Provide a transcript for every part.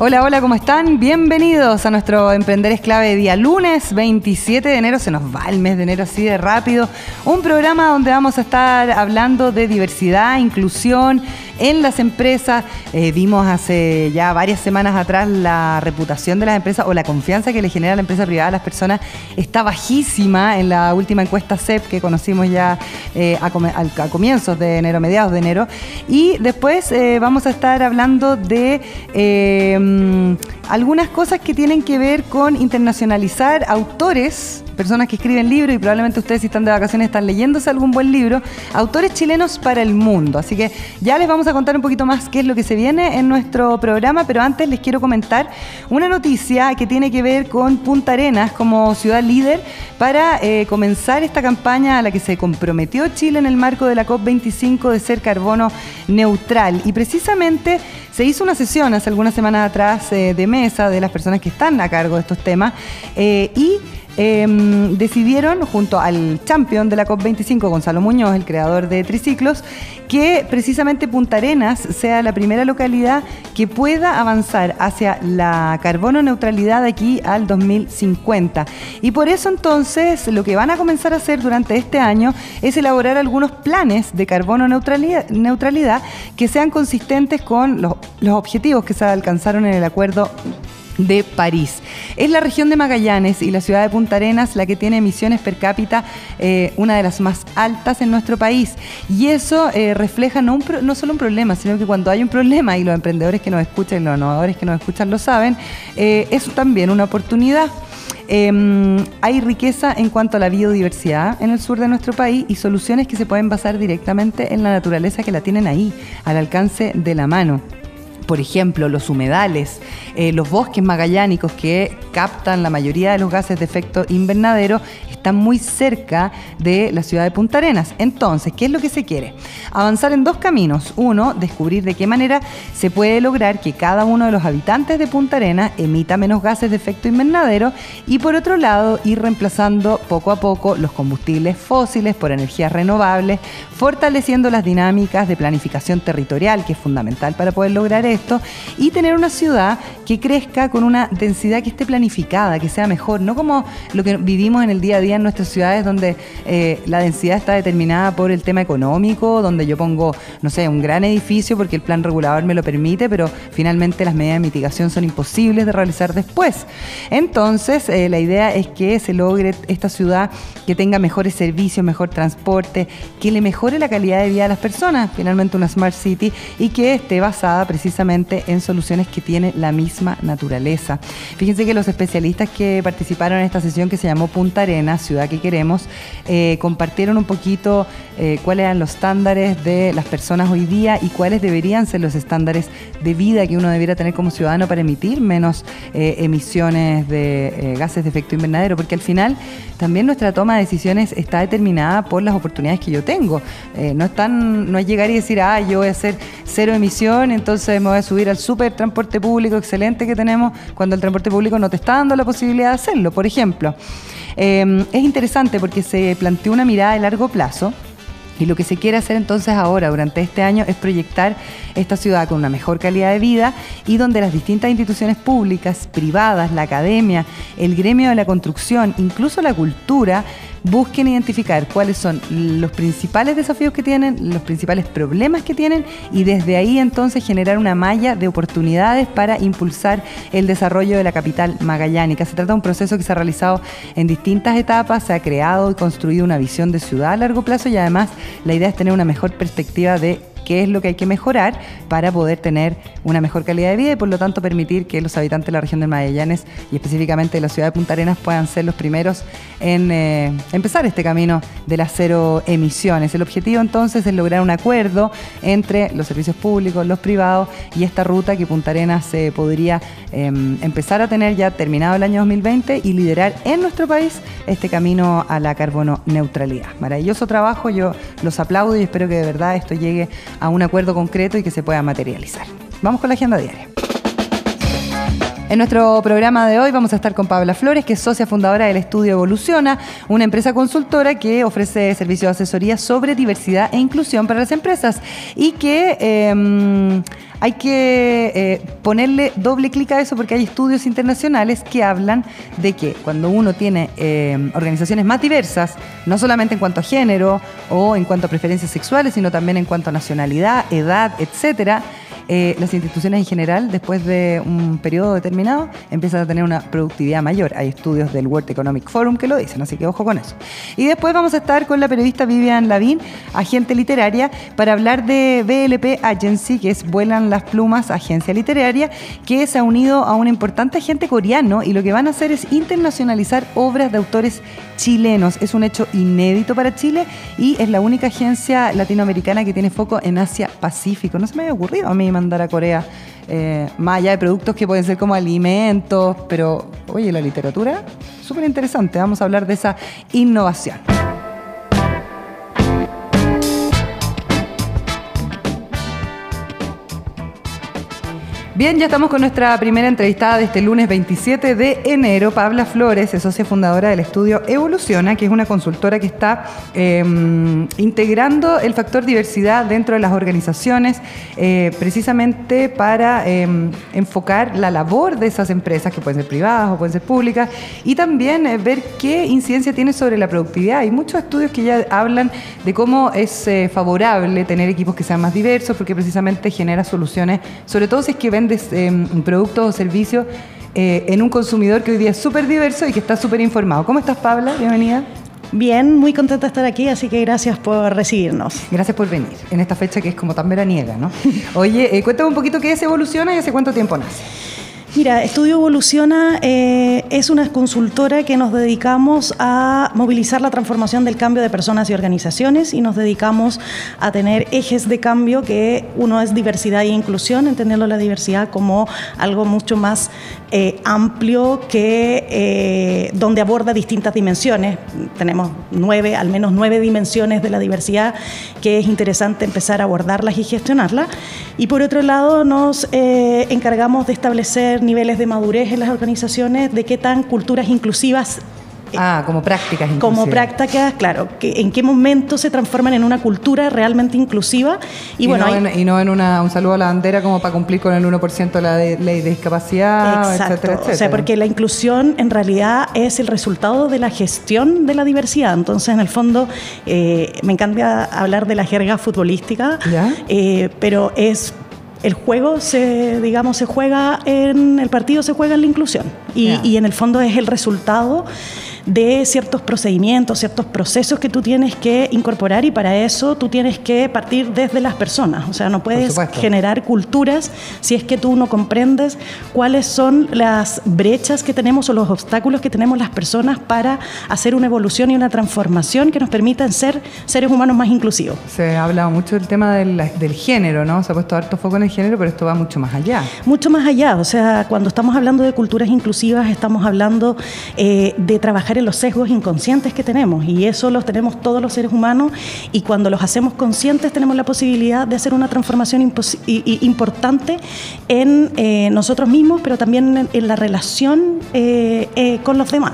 Hola, hola, ¿cómo están? Bienvenidos a nuestro Emprender es clave día lunes 27 de enero. Se nos va el mes de enero así de rápido. Un programa donde vamos a estar hablando de diversidad, inclusión en las empresas. Eh, vimos hace ya varias semanas atrás la reputación de las empresas o la confianza que le genera la empresa privada a las personas está bajísima en la última encuesta CEP que conocimos ya eh, a, comienzos de enero, mediados de enero. Y después eh, vamos a estar hablando de algunas cosas que tienen que ver con internacionalizar autores personas que escriben libros y probablemente ustedes si están de vacaciones están leyéndose algún buen libro, autores chilenos para el mundo. Así que ya les vamos a contar un poquito más qué es lo que se viene en nuestro programa, pero antes les quiero comentar una noticia que tiene que ver con Punta Arenas como ciudad líder para eh, comenzar esta campaña a la que se comprometió Chile en el marco de la COP25 de ser carbono neutral. Y precisamente se hizo una sesión hace algunas semanas atrás eh, de mesa de las personas que están a cargo de estos temas eh, y Em, decidieron, junto al champion de la COP25, Gonzalo Muñoz, el creador de Triciclos, que precisamente Punta Arenas sea la primera localidad que pueda avanzar hacia la carbono neutralidad de aquí al 2050. Y por eso entonces lo que van a comenzar a hacer durante este año es elaborar algunos planes de carbono neutralidad, que sean consistentes con los objetivos que se alcanzaron en el acuerdo de París. Es la región de Magallanes y la ciudad de Punta Arenas la que tiene emisiones per cápita eh, una de las más altas en nuestro país. Y eso eh, refleja no, no, solo un problema, sino que cuando hay un problema, y los emprendedores que nos escuchan y los innovadores que nos escuchan lo saben, eh, es también una oportunidad. Em, hay riqueza en cuanto a la biodiversidad en el sur de nuestro país y soluciones que se pueden basar directamente en la naturaleza que la tienen ahí, al alcance de la mano por ejemplo, los humedales, eh, los bosques magallánicos que captan la mayoría de los gases de efecto invernadero, están muy cerca de la ciudad de Punta Arenas. Entonces, ¿qué es lo que se quiere? Avanzar en dos caminos. Uno, descubrir de qué manera se puede lograr que cada uno de los habitantes de Punta Arenas emita menos gases de efecto invernadero y por otro lado, ir reemplazando poco a poco los combustibles fósiles por energías renovables, fortaleciendo las dinámicas de planificación territorial, que es fundamental para poder lograr esto, y tener una ciudad que crezca con una densidad que esté planificada, que sea mejor, no como lo que vivimos en el día a día en nuestras ciudades donde eh, la densidad está determinada por el tema económico, donde yo pongo, no sé, un gran edificio porque el plan regulador me lo permite, pero finalmente las medidas de mitigación son imposibles de realizar después. Entonces, eh, la idea es que se logre esta ciudad que tenga mejores servicios, mejor transporte, que le mejore la calidad de vida a las personas, finalmente una smart city, y que esté basada precisamente en soluciones que tiene la misma naturaleza. Fíjense que los especialistas que participaron en esta sesión que se llamó Punta Arenas, ciudad que queremos, eh, compartieron un poquito eh, cuáles eran los estándares de las personas hoy día y cuáles deberían ser los estándares de vida que uno debiera tener como ciudadano para emitir menos eh, emisiones de gases de efecto invernadero, porque al final también nuestra toma de decisiones está determinada por las oportunidades que yo tengo. no, están, no es llegar y decir, ah, yo voy a hacer cero emisión, entonces me voy a subir al super transporte público excelente que tenemos cuando el transporte público no te está dando la posibilidad de hacerlo, por ejemplo. Em, es interesante porque se planteó una mirada de largo plazo. Y lo que se quiere hacer entonces ahora, durante este año, es proyectar esta ciudad con una mejor calidad de vida y donde las distintas instituciones públicas, privadas, la academia, el gremio de la construcción, incluso la cultura, busquen identificar cuáles son los principales desafíos que tienen, los principales problemas que tienen y desde ahí entonces generar una malla de oportunidades para impulsar el desarrollo de la capital magallánica. Se trata de un proceso que se ha realizado en distintas etapas, se ha creado y construido una visión de ciudad a largo plazo y además la idea es tener una mejor perspectiva de qué es lo que hay que mejorar para poder tener una mejor calidad de vida y por lo tanto permitir que los habitantes de la región de Magallanes y específicamente de la ciudad de Punta Arenas puedan ser los primeros en eh, empezar este camino de las cero emisiones. El objetivo entonces es lograr un acuerdo entre los servicios públicos, los privados y esta ruta que Punta Arenas se podría em, empezar a tener ya terminado el año 2020 y liderar en nuestro país este camino a la carbono neutralidad. Maravilloso trabajo, yo los aplaudo y espero que de verdad esto llegue un acuerdo concreto y que se pueda materializar. Vamos con la agenda diaria. En nuestro programa de hoy vamos a estar con Pabla Flores, que es socia fundadora del estudio Evoluciona, una empresa consultora que ofrece servicios de asesoría sobre diversidad e inclusión para las empresas. Y que em, hay que eh, ponerle doble clic a eso porque hay estudios internacionales que hablan de que cuando uno tiene em, organizaciones más diversas, no solamente en cuanto a género o en cuanto a preferencias sexuales, sino también en cuanto a nacionalidad, edad, etcétera, eh, las instituciones en general, después de un periodo determinado, empiezan a tener una productividad mayor. Hay estudios del World Economic Forum que lo dicen, así que ojo con eso. Y después vamos a estar con la periodista Vivian Lavín, agente literaria, para hablar de BLP Agency, que es Vuelan las Plumas, agencia literaria, que se ha unido a un importante agente coreano y lo que van a hacer es internacionalizar obras de autores chilenos. Es un hecho inédito para Chile y es la única agencia latinoamericana que tiene foco en Asia Pacífico. No se me había ocurrido a mí mandar a Corea, eh, más allá de productos que pueden ser como alimentos, pero oye, la literatura, súper interesante, vamos a hablar de esa innovación. Bien, ya estamos con nuestra primera entrevistada de este lunes 27 de enero. Pabla Flores es socia fundadora del estudio Evoluciona, que es una consultora que está em, integrando el factor diversidad dentro de las organizaciones, eh, precisamente para em, enfocar la labor de esas empresas, que pueden ser privadas o pueden ser públicas, y también eh, ver qué incidencia tiene sobre la productividad. Hay muchos estudios que ya hablan de cómo es eh, favorable tener equipos que sean más diversos, porque precisamente genera soluciones, sobre todo si es que ven Em, productos o servicios eh, en un consumidor que hoy día es súper diverso y que está súper informado. ¿Cómo estás, Pabla? Bienvenida. Bien, muy contenta de estar aquí, así que gracias por recibirnos. Gracias por venir en esta fecha que es como tan veraniega, ¿no? Oye, eh, cuéntame un poquito qué es Evoluciona y hace cuánto tiempo nace. Mira, Estudio Evoluciona eh, es una consultora que nos dedicamos a movilizar la transformación del cambio de personas y organizaciones y nos dedicamos a tener ejes de cambio que uno es diversidad e inclusión, entendiendo la diversidad como algo mucho más eh, amplio que eh, donde aborda distintas dimensiones. Tenemos nueve, al menos nueve dimensiones de la diversidad que es interesante empezar a abordarlas y gestionarlas. Y por otro lado, nos encargamos de establecer niveles de madurez en las organizaciones, de qué tan culturas inclusivas eh, Ah, como prácticas Como prácticas, claro, que en qué momento se transforman en una cultura realmente inclusiva. Y, bueno, no, en, y no en una, un saludo a la bandera como para cumplir con el 1% de la ley de discapacidad, etcétera, etcétera. O sea, porque la inclusión en realidad es el resultado de la gestión de la diversidad. Entonces, en el fondo, eh, me encanta hablar de la jerga futbolística, eh, pero es el juego se, digamos, se juega en, el partido se juega en la inclusión. Y, y en el fondo es el resultado de ciertos procedimientos, ciertos procesos que tú tienes que incorporar y para eso tú tienes que partir desde las personas. O sea, no puedes generar culturas si es que tú no comprendes cuáles son las brechas que tenemos o los obstáculos que tenemos las personas para hacer una evolución y una transformación que nos permitan ser seres humanos más inclusivos. Se ha hablado mucho del tema del, género, ¿no? Se ha puesto harto foco en el género, pero esto va mucho más allá. Mucho más allá. O sea, cuando estamos hablando de culturas inclusivas, estamos hablando eh, de trabajar en los sesgos inconscientes que tenemos y eso los tenemos todos los seres humanos y cuando los hacemos conscientes tenemos la posibilidad de hacer una transformación importante en eh, nosotros mismos, pero también en, la relación eh, eh, con los demás.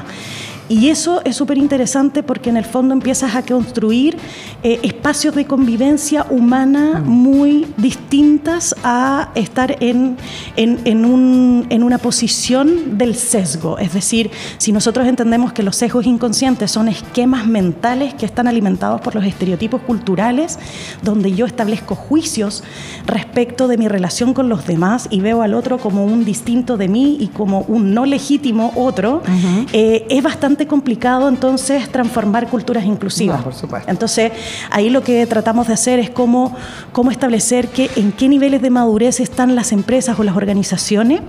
Y eso es súper interesante porque en el fondo empiezas a construir eh, espacios de convivencia humana mm. muy distintas a estar en, en, un, en, una posición del sesgo. Es decir, si nosotros entendemos que los sesgos inconscientes son esquemas mentales que están alimentados por los estereotipos culturales, donde yo establezco juicios respecto de mi relación con los demás y veo al otro como un distinto de mí y como un no legítimo otro, eh, es bastante bastante complicado entonces transformar culturas inclusivas. No, por supuesto. Entonces, ahí lo que tratamos de hacer es cómo, cómo establecer que, en qué niveles de madurez están las empresas o las organizaciones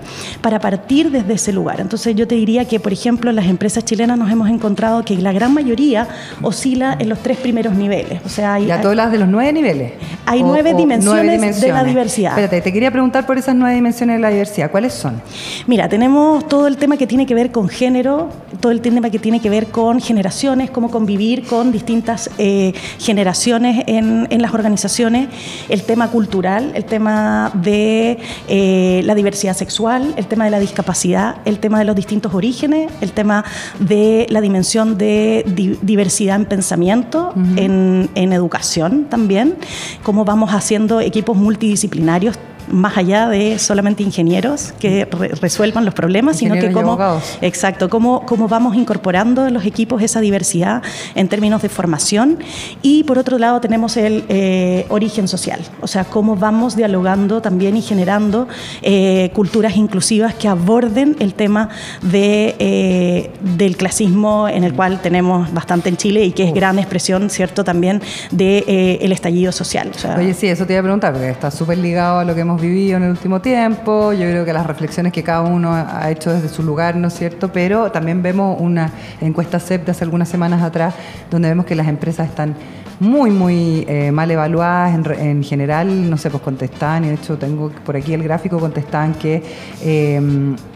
para partir desde ese lugar. Entonces, yo te diría que, por ejemplo, las empresas chilenas nos hemos encontrado que la gran mayoría oscila en los tres primeros niveles. O sea, hay, ¿Ya tú hablas de los nueve niveles? Hay O- nueve o dimensiones de la diversidad. Espérate, te quería preguntar por esas nueve dimensiones de la diversidad. ¿Cuáles son? Mira, tenemos todo el tema que tiene que ver con género, todo el tema que tiene que ver con generaciones, cómo convivir con distintas eh, generaciones en, en las organizaciones, el tema cultural, el tema de eh, la diversidad sexual, el tema de la discapacidad, el tema de los distintos orígenes, el tema de la dimensión de di- diversidad en pensamiento, en, en educación también, cómo vamos haciendo equipos multidisciplinarios más allá de solamente ingenieros que re- resuelvan los problemas, sino que cómo, exacto, cómo, cómo vamos incorporando en los equipos esa diversidad en términos de formación. Y por otro lado tenemos el eh, origen social, o sea, cómo vamos dialogando también y generando eh, culturas inclusivas que aborden el tema de, eh, del clasismo en el cual tenemos bastante en Chile y que es gran expresión, ¿cierto?, también del de, el estallido social. O sea, Oye, sí, eso te iba a preguntar, porque está súper ligado a lo que hemos vivido en el último tiempo. Yo creo que las reflexiones que cada uno ha hecho desde su lugar, ¿no es cierto? Pero también vemos una encuesta CEP de hace algunas semanas atrás, donde vemos que las empresas están muy, muy eh, mal evaluadas en, en general, no sé, pues contestaban, y de hecho tengo por aquí el gráfico, contestaban que eh,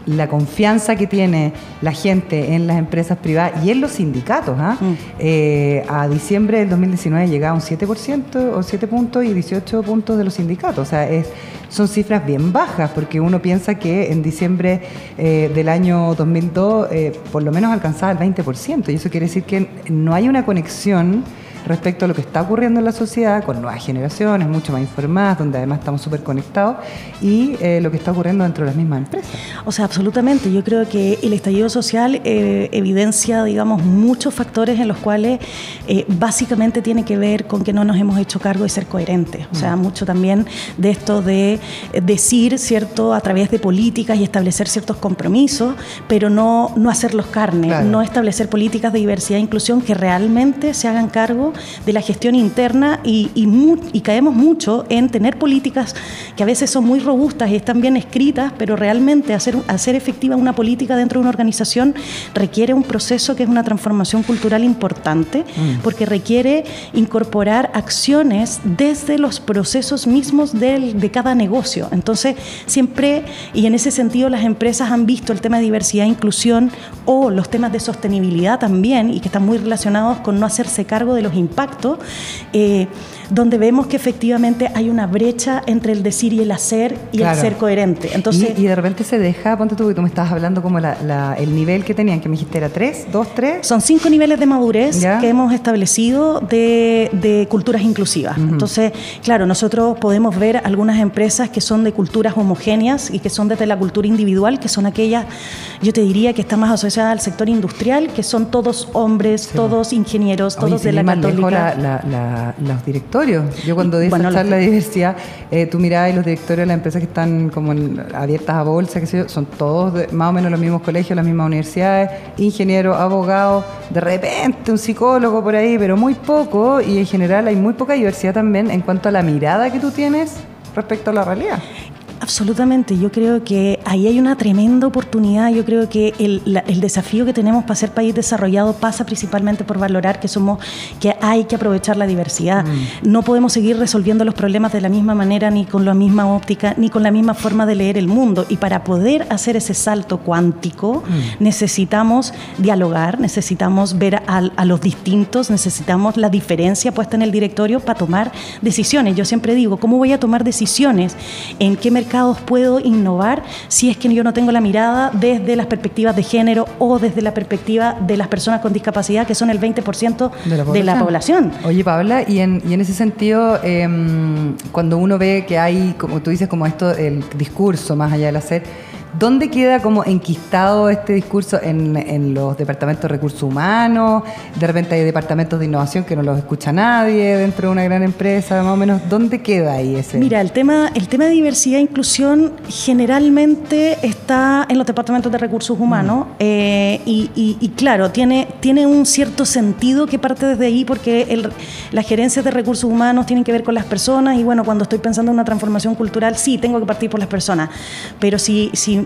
la confianza que tiene la gente en las empresas privadas y en los sindicatos, ¿ah? Mm. Eh, a diciembre del 2019 llegaba un 7% o 7 puntos y 18 puntos de los sindicatos, o sea, es, son cifras bien bajas, porque uno piensa que en diciembre eh, del año 2002 eh, por lo menos alcanzaba el 20%, y eso quiere decir que no hay una conexión respecto a lo que está ocurriendo en la sociedad con nuevas generaciones, mucho más informadas, donde además estamos súper conectados, y eh, lo que está ocurriendo dentro de las mismas empresas. O sea, absolutamente. Yo creo que el estallido social eh, evidencia, digamos, muchos factores en los cuales eh, básicamente tiene que ver con que no nos hemos hecho cargo de ser coherentes. O sea, mucho también de esto de eh, decir, ¿cierto?, a través de políticas y establecer ciertos compromisos, pero no, no hacerlos carne, Claro. no establecer políticas de diversidad e inclusión que realmente se hagan cargo de la gestión interna y, y mu- y caemos mucho en tener políticas que a veces son muy robustas y están bien escritas, pero realmente hacer, hacer efectiva una política dentro de una organización requiere un proceso que es una transformación cultural importante, porque requiere incorporar acciones desde los procesos mismos del- de cada negocio. Entonces, siempre, y en ese sentido, las empresas han visto el tema de diversidad e inclusión o los temas de sostenibilidad también, y que están muy relacionados con no hacerse cargo de los impactos, eh, donde vemos que efectivamente hay una brecha entre el decir y el hacer y Claro. el ser coherente. Entonces, y, y de repente se deja, ponte tú, que tú me estabas hablando como la- la- el nivel que tenían, que me dijiste era 3, 2, 3. Son cinco niveles de madurez Ya. que hemos establecido de, de culturas inclusivas. Entonces, claro, nosotros podemos ver algunas empresas que son de culturas homogéneas y que son desde la cultura individual, que son aquellas, yo te diría que están más asociadas al sector industrial, que son todos hombres, todos ingenieros, Oye, todos de la católica. la- los directorios. Yo cuando di Bueno, esa los- charla de diversidad, eh, tú mirabas y los directorios de las empresas que están como en- abiertas a bolsa, que sé yo, son todos de- más o menos los mismos colegios, las mismas universidades, ingenieros, abogados, de repente un psicólogo por ahí, pero muy poco, y en general hay muy poca diversidad también en cuanto a la mirada que tú tienes respecto a la realidad. Absolutamente, yo creo que ahí hay una tremenda oportunidad, yo creo que el, la- el desafío que tenemos para ser país desarrollado pasa principalmente por valorar que somos, que hay que aprovechar la diversidad. No podemos seguir resolviendo los problemas de la misma manera, ni con la misma óptica, ni con la misma forma de leer el mundo. Y para poder hacer ese salto cuántico, necesitamos dialogar, necesitamos ver a, a los distintos, necesitamos la diferencia puesta en el directorio para tomar decisiones. Yo siempre digo, ¿cómo voy a tomar decisiones? ¿En qué mercados puedo innovar si es que yo no tengo la mirada desde las perspectivas de género o desde la perspectiva de las personas con discapacidad, que son el 20% de la población? Oye, Paula, y en, y en ese sentido, em, cuando uno ve que hay, como tú dices, como esto, el discurso más allá del hacer, ¿dónde queda como enquistado este discurso en, en los departamentos de recursos humanos? De repente hay departamentos de innovación que no los escucha nadie dentro de una gran empresa, más o menos. ¿Dónde queda ahí ese? Mira, el tema, el tema de diversidad e inclusión generalmente está en los departamentos de recursos humanos eh, y, y- y claro, tiene, tiene un cierto sentido que parte desde ahí porque el- las gerencias de recursos humanos tienen que ver con las personas y bueno, cuando estoy pensando en una transformación cultural, sí, tengo que partir por las personas, pero si... si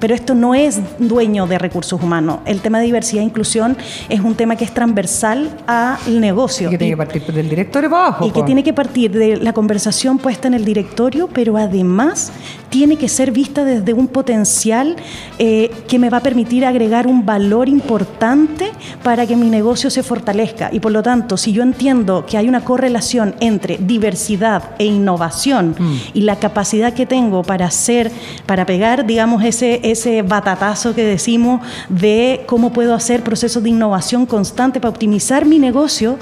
pero esto no es dueño de recursos humanos. El tema de diversidad e inclusión es un tema que es transversal al negocio. Y que tiene que partir del directorio para abajo. y que tiene que partir de la conversación puesta en el directorio, pero además tiene que ser vista desde un potencial eh, que me va a permitir agregar un valor importante para que mi negocio se fortalezca. Y por lo tanto, si yo entiendo que hay una correlación entre diversidad e innovación y la capacidad que tengo para hacer, para pegar, digamos, ese, ese batatazo que decimos de cómo puedo hacer procesos de innovación constante para optimizar mi negocio,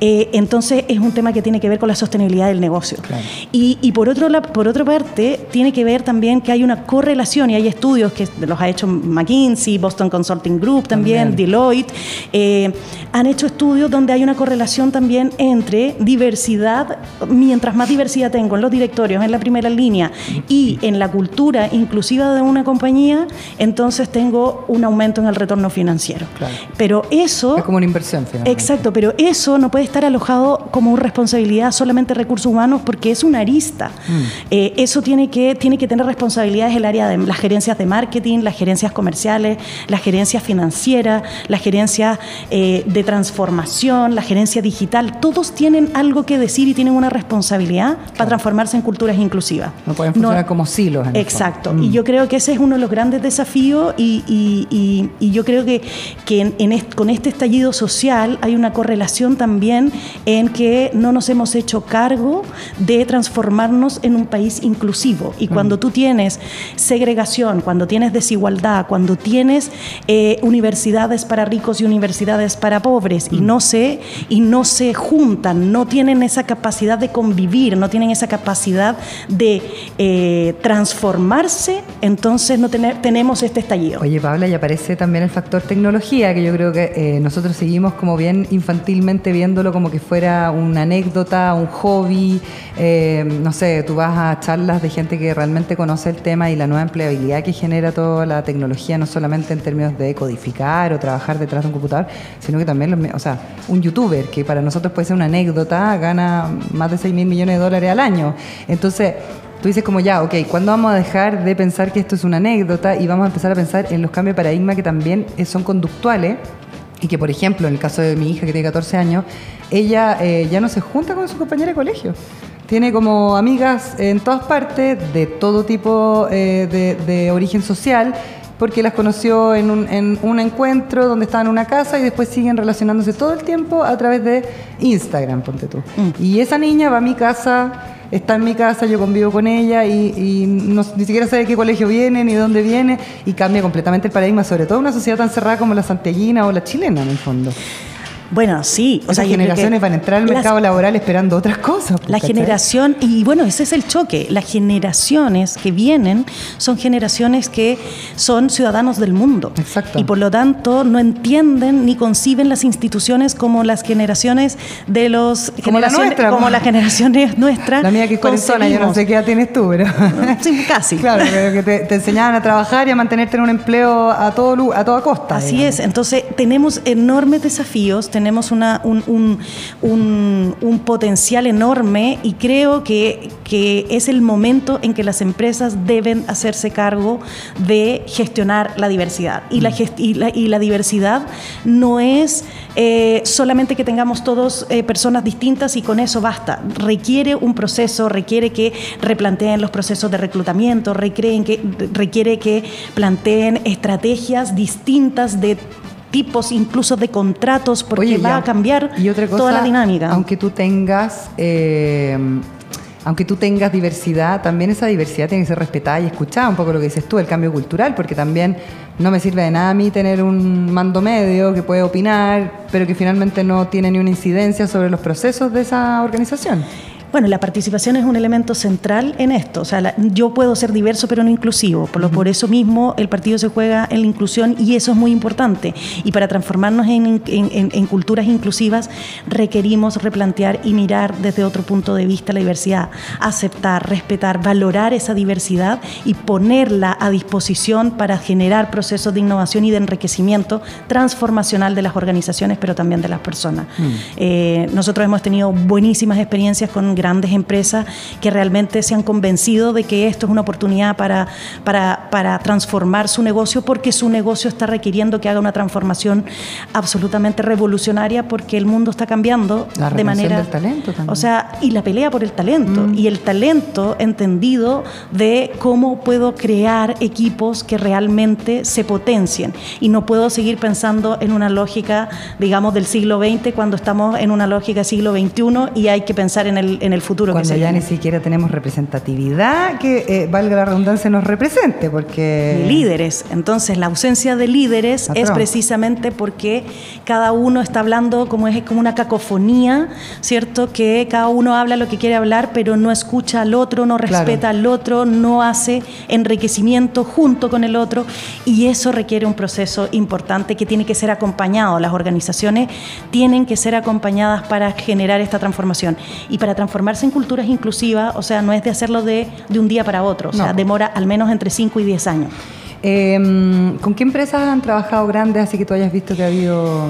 eh, entonces es un tema que tiene que ver con la sostenibilidad del negocio. Claro. Y, y por, otro, la- por otra parte, tiene que ver también que hay una correlación y hay estudios que los ha hecho McKinsey, Boston Consulting Group también, También. Deloitte, eh, han hecho estudios donde hay una correlación también entre diversidad, mientras más diversidad tengo en los directorios, en la primera línea y en la cultura inclusiva de una compañía, entonces tengo un aumento en el retorno financiero. Claro. Pero eso... Es como una inversión, finalmente. Exacto, pero eso no puede estar alojado como una responsabilidad solamente de recursos humanos porque es una arista. Mm. Eh, eso tiene que, tiene que tener responsabilidades el área de las gerencias de marketing, las gerencias comerciales, las gerencias financieras, las gerencias eh, de transformación, la gerencia digital. Todos tienen algo que decir y tienen una responsabilidad para transformarse en culturas inclusivas. No pueden funcionar como silos. en Exacto. fondo. Y Mm. yo creo que ese es uno de los grandes desafíos y, y- y- y yo creo que, que en- en est- con este estallido social hay una correlación también en que no nos hemos hecho cargo de transformarnos en un país inclusivo. Y cuando tú tienes segregación, cuando tienes desigualdad, cuando tienes eh, universidades para ricos y universidades para pobres y no se y no se juntan, no tienen esa capacidad de convivir, no tienen esa capacidad de eh, transformarse, entonces no tenemos este estallido. Oye, Paula, y aparece también el factor tecnología, que yo creo que eh, nosotros seguimos como bien infantilmente viéndolo como que fuera una anécdota, un hobby. eh, no sé, tú vas a charlas de gente que realmente conoce el tema y la nueva empleabilidad que genera toda la tecnología, no solamente en términos de codificar o trabajar detrás de un computador, sino que también, los o sea, un youtuber, que para nosotros puede ser una anécdota, gana más de 6 mil millones de dólares al año. Entonces, Tú dices como ya, ok, ¿cuándo vamos a dejar de pensar que esto es una anécdota y vamos a empezar a pensar en los cambios de paradigma que también eh, son conductuales? Y que, por ejemplo, en el caso de mi hija que tiene 14 años, ella eh, ya no se junta con su compañera de colegio. Tiene como amigas en todas partes, de todo tipo eh, de, de origen social, porque las conoció en un, en un encuentro donde estaban en una casa y después siguen relacionándose todo el tiempo a través de Instagram, ponte tú. Y esa niña va a mi casa, está en mi casa, yo convivo con ella y, y no- ni siquiera sabe qué colegio viene ni de dónde viene y cambia completamente el paradigma, sobre todo en una sociedad tan cerrada como la santiaguina o la chilena en el fondo. Bueno, sí. Creo que generaciones van a entrar al las- mercado laboral esperando otras cosas. pues, La ¿cachai? generación, y bueno, ese es el choque. Las generaciones que vienen son generaciones que son ciudadanos del mundo. Exacto. Y por lo tanto no entienden ni conciben las instituciones como las generaciones de los. Como la generaciones- nuestra, Como pues. las generaciones nuestras. La mía que es cuarentona, yo no sé qué edad tienes tú, pero... Sí, casi. Claro, pero que te, te enseñaban a trabajar y a mantenerte en un empleo a, todo, a toda costa. Así digamos. es, entonces tenemos enormes desafíos, tenemos una, un, un- un- un potencial enorme y creo que, que es el momento en que las empresas deben hacerse cargo de gestionar la diversidad. Y la, gest- y la, y la diversidad no es eh, solamente que tengamos todos eh, personas distintas y con eso basta. Requiere un proceso, requiere que replanteen los procesos de reclutamiento, requieren que, requiere que planteen estrategias distintas de tipos incluso de contratos porque Oye, va ya. a cambiar Y otra cosa, toda la dinámica. Aunque tú tengas, eh, aunque tú tengas diversidad, también esa diversidad tiene que ser respetada y escuchada, un poco lo que dices tú, el cambio cultural, porque también no me sirve de nada a mí tener un mando medio que puede opinar, pero que finalmente no tiene ni una incidencia sobre los procesos de esa organización. Bueno, la participación es un elemento central en esto. O sea, yo puedo ser diverso pero no inclusivo. Por, lo, por eso mismo el partido se juega en la inclusión y eso es muy importante. Y para transformarnos en, en, culturas inclusivas requerimos replantear y mirar desde otro punto de vista la diversidad, aceptar, respetar, valorar esa diversidad y ponerla a disposición para generar procesos de innovación y de enriquecimiento transformacional de las organizaciones, pero también de las personas. Mm. Eh, nosotros hemos tenido buenísimas experiencias con grandes empresas que realmente se han convencido de que esto es una oportunidad para, para, para transformar su negocio porque su negocio está requiriendo que haga una transformación absolutamente revolucionaria porque el mundo está cambiando de manera del talento también. o sea y la pelea por el talento mm. y el talento entendido de cómo puedo crear equipos que realmente se potencien y no puedo seguir pensando en una lógica digamos del siglo XX cuando estamos en una lógica siglo XXI y hay que pensar en el, en el futuro cuando ya ni siquiera tenemos representatividad que eh, valga la redundancia nos represente porque líderes. Entonces la ausencia de líderes es precisamente porque cada uno está hablando como es como una cacofonía cierto que cada uno habla lo que quiere hablar pero no escucha al otro no respeta al otro no hace enriquecimiento junto con el otro y eso requiere un proceso importante que tiene que ser acompañado. Las organizaciones tienen que ser acompañadas para generar esta transformación. Y para transformarse en culturas inclusivas, o sea, no es de hacerlo de, de un día para otro, o sea, demora al menos entre 5 y 10 años. Em, ¿Con qué empresas han trabajado grandes así que tú hayas visto que ha habido...?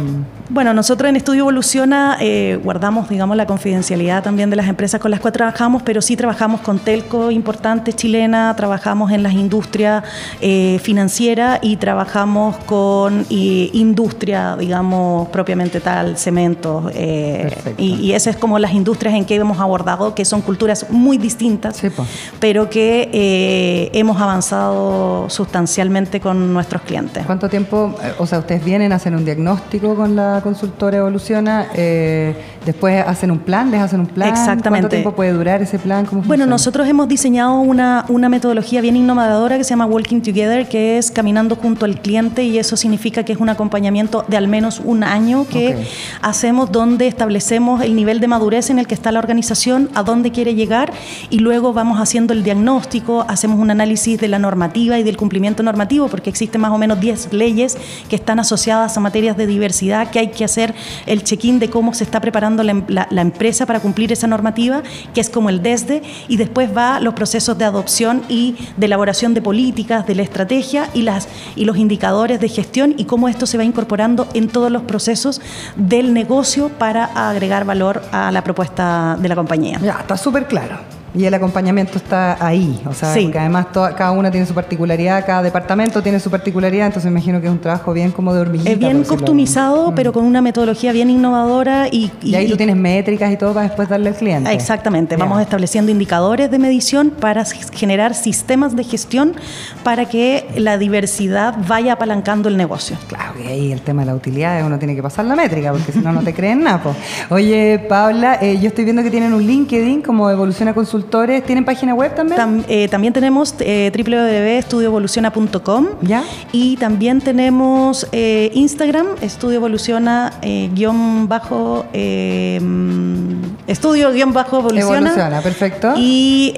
Bueno, nosotros en Estudio Evoluciona eh, guardamos, digamos, la confidencialidad también de las empresas con las cuales trabajamos, pero sí trabajamos con telco importante chilena, trabajamos en las industrias eh, financieras y trabajamos con industria, digamos, propiamente tal, cementos. Eh, y, y, esas es como las industrias en que hemos abordado, que son culturas muy distintas, pero que hemos avanzado sustancialmente con nuestros clientes. ¿Cuánto tiempo, o sea, ustedes vienen a hacer un diagnóstico con la consultora evoluciona, eh, después hacen un plan, les hacen un plan. Exactamente. ¿Cuánto tiempo puede durar ese plan? bueno, nosotros hemos diseñado una, una metodología bien innovadora que se llama Walking Together, que es caminando junto al cliente y eso significa que es un acompañamiento de al menos un año que hacemos donde establecemos el nivel de madurez en el que está la organización, a dónde quiere llegar y luego vamos haciendo el diagnóstico, hacemos un análisis de la normativa y del cumplimiento normativo, porque existen más o menos 10 leyes que están asociadas a materias de diversidad que hay que hacer el check-in de cómo se está preparando la, empresa para cumplir esa normativa, que es como el desde, y después va los procesos de adopción y de elaboración de políticas, de la estrategia y, las, y los indicadores de gestión y cómo esto se va incorporando en todos los procesos del negocio para agregar valor a la propuesta de la compañía. Ya, está súper claro. Y el acompañamiento está ahí, o sea, porque además cada una tiene su particularidad, cada departamento tiene su particularidad, entonces me imagino que es un trabajo bien como de hormiguita. Es bien customizado, pero con una metodología bien innovadora y... Y, ahí tú tienes métricas y todo para después darle al cliente. Exactamente, vamos estableciendo indicadores de medición para generar sistemas de gestión para que la diversidad vaya apalancando el negocio. Claro, que ahí el tema de la utilidad uno tiene que pasar la métrica, porque si no, no te creen nada. Oye, Paula, eh, yo estoy viendo que tienen un LinkedIn como Evoluciona Consulta ¿Tienen página web también? Eh, también tenemos eh, www.estudioevoluciona.com ¿Ya? y también tenemos eh, Instagram, Estudio Evoluciona eh, guion bajo estudio guion bajo evoluciona. Evoluciona, perfecto. Y,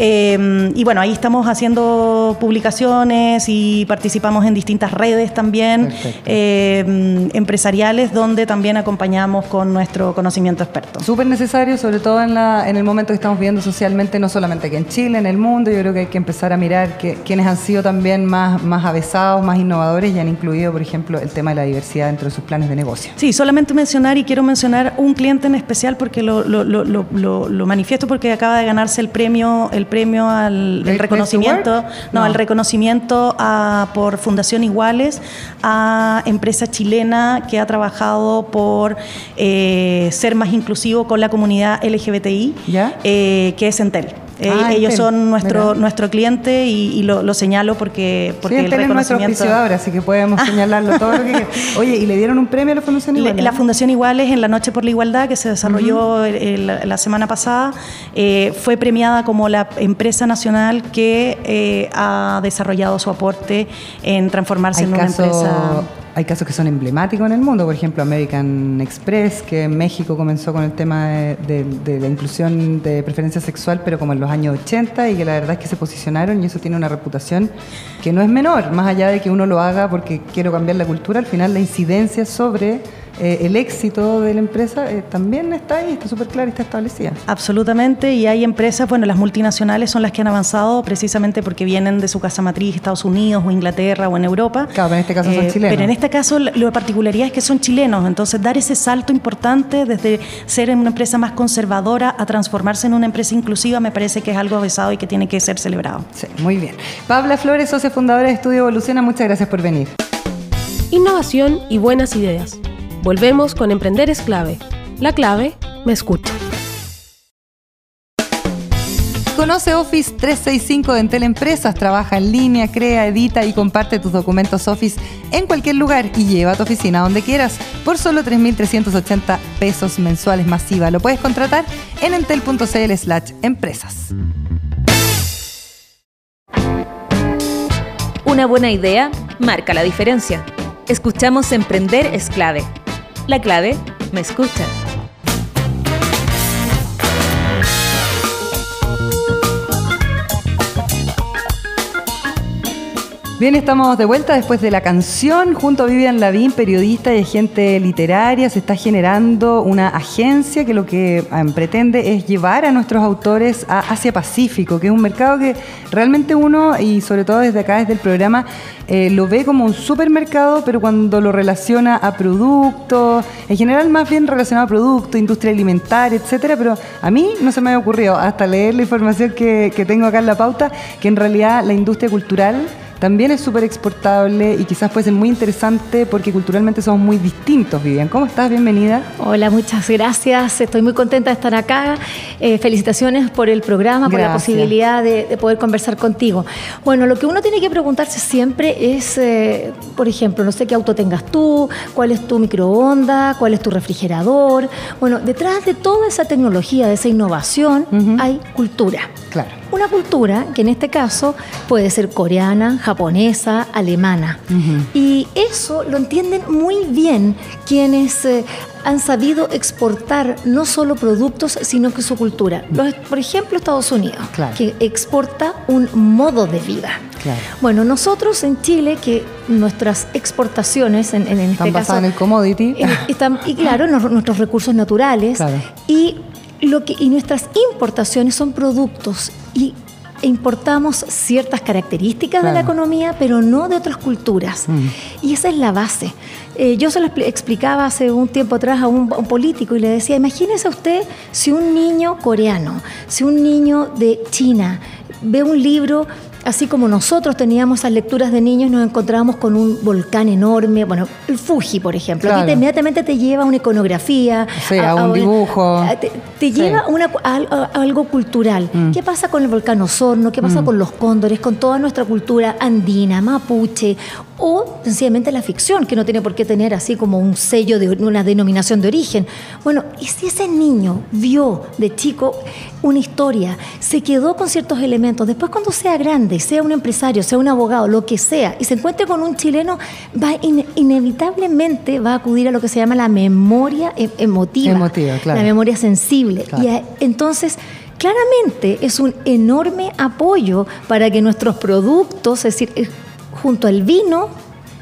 y, bueno, ahí estamos haciendo publicaciones y participamos en distintas redes también empresariales donde también acompañamos con nuestro conocimiento experto. Súper necesario, sobre todo en, la, en el momento que estamos viviendo socialmente, no solamente aquí en Chile, en el mundo, yo creo que hay que empezar a mirar que, quiénes han sido también más, más avesados, más innovadores y han incluido, por ejemplo, el tema de la diversidad dentro de sus planes de negocio. Sí, solamente mencionar y quiero mencionar un cliente en especial porque lo, lo, lo, lo manifiesto porque acaba de ganarse el premio, el premio al reconocimiento, no, el reconocimiento a, por Fundación Iguales a empresa chilena que ha trabajado por eh, ser más inclusivo con la comunidad LGBTI, ¿Ya? Eh, que es Entel. Eh, ah, ellos son nuestro nuestro cliente y, lo, señalo porque, porque sí, el reconocimiento... es ahora, así que podemos señalarlo todo lo que Oye, ¿y le dieron un premio a la Fundación Igualdad? La Fundación Iguales en la Noche por la Igualdad que se desarrolló la semana pasada. Eh, fue premiada como la empresa nacional que eh, ha desarrollado su aporte en transformarse en una empresa hay casos que son emblemáticos en el mundo, por ejemplo American Express, que en México comenzó con el tema de, de, la inclusión de preferencia sexual, pero como en los años 80, y que la verdad es que se posicionaron y eso tiene una reputación que no es menor, más allá de que uno lo haga porque quiero cambiar la cultura, al final la incidencia sobre eh, el éxito de la empresa eh, también está ahí, está súper claro y está establecida. Absolutamente, y hay empresas, bueno, las multinacionales son las que han avanzado precisamente porque vienen de su casa matriz, Estados Unidos o Inglaterra o en Europa. Claro, pero en este caso son eh, chilenos. Pero en este caso la particularidad es que son chilenos, entonces dar ese salto importante desde ser una empresa más conservadora a transformarse en una empresa inclusiva me parece que es algo avisado y que tiene que ser celebrado. Sí, muy bien. Pabla Flores, socia fundadora de Estudio Evoluciona, muchas gracias por venir. Innovación y buenas ideas. Volvemos con Emprender es clave. La clave me escucha. Conoce Office 365 de Entel Empresas, trabaja en línea, crea, edita y comparte tus documentos Office en cualquier lugar y lleva a tu oficina donde quieras por solo 3.380 pesos mensuales masiva. Lo puedes contratar en entel.cl slash empresas. Una buena idea marca la diferencia. Escuchamos Emprender es clave la clave, me escucha. Bien, estamos de vuelta después de la canción. Junto a Vivian Lavín, periodista y agente literaria, se está generando una agencia que lo que ah, pretende es llevar a nuestros autores a Asia Pacífico, que es un mercado que realmente uno, y sobre todo desde acá, desde el programa, eh, lo ve como un supermercado, pero cuando lo relaciona a productos, en general más bien relacionado a productos, industria alimentaria, etcétera, pero a mí no se me ha ocurrido hasta leer la información que tengo acá en la pauta, que en realidad la industria cultural también es súper exportable y quizás puede ser muy interesante porque culturalmente somos muy distintos, Vivian. ¿Cómo estás? Bienvenida. Hola, muchas gracias. Estoy muy contenta de estar acá. Eh, felicitaciones por el programa, por la posibilidad de, poder conversar contigo. Bueno, lo que uno tiene que preguntarse siempre es, eh, por ejemplo, no sé qué auto tengas tú, cuál es tu microondas, cuál es tu refrigerador. Bueno, detrás de toda esa tecnología, de esa innovación, hay cultura. Claro una cultura que en este caso puede ser coreana, japonesa, alemana. Y eso lo entienden muy bien quienes eh, han sabido exportar no solo productos, sino que su cultura. por ejemplo, Estados Unidos, que exporta un modo de vida. Bueno, nosotros en Chile, que nuestras exportaciones, en, este están basadas en el commodity. están, y claro, nuestros recursos naturales. Y lo que, y nuestras importaciones son productos y importamos ciertas características de la economía, pero no de otras culturas. Mm. Y esa es la base. Eh, yo se lo explicaba hace un tiempo atrás a un, político y le decía, imagínese usted si un niño coreano, si un niño de China ve un libro así como nosotros teníamos esas lecturas de niños, nos encontrábamos con un volcán enorme, bueno, el Fuji, por ejemplo. Aquí inmediatamente te lleva a una iconografía, a, un dibujo. te, lleva a, algo cultural. Mm. ¿Qué pasa con el volcán Osorno? ¿Qué pasa mm. con los cóndores, con toda nuestra cultura andina, mapuche? O sencillamente la ficción, que no tiene por qué tener así como un sello de una denominación de origen. Bueno, y si ese niño vio de chico una historia, se quedó con ciertos elementos, después cuando sea grande, sea un empresario, sea un abogado, lo que sea, y se encuentre con un chileno, va inevitablemente va a acudir a lo que se llama la memoria e-, emotiva, la memoria sensible. Y entonces, claramente es un enorme apoyo para que nuestros productos, es decir, junto al vino,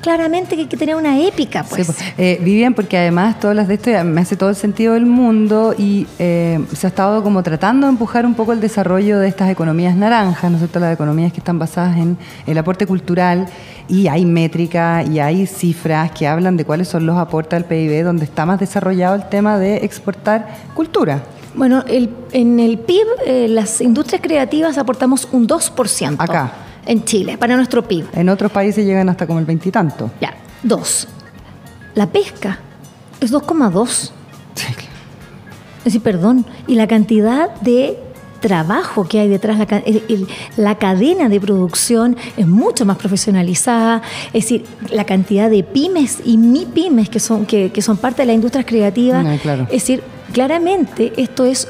claramente que hay que tener una épica. Pues. pues. Eh, Vivian, porque además todas las de esto me hace todo el sentido del mundo y eh, se ha estado como tratando de empujar un poco el desarrollo de estas economías naranjas, ¿no es cierto? Las economías que están basadas en el aporte cultural y hay métricas y hay cifras que hablan de cuáles son los aportes al PIB, donde está más desarrollado el tema de exportar cultura. Bueno, en el PIB, eh, las industrias creativas aportamos un 2%. Acá en Chile, para nuestro PIB. En otros países llegan hasta como el veintitanto. Ya, dos. La pesca es 2,2. Sí, claro. Es decir, perdón, y la cantidad de trabajo que hay detrás, la, la, cadena de producción es mucho más profesionalizada, es decir, la cantidad de pymes y mi pymes que son, que, son parte de la industria creativa, es decir, claramente esto es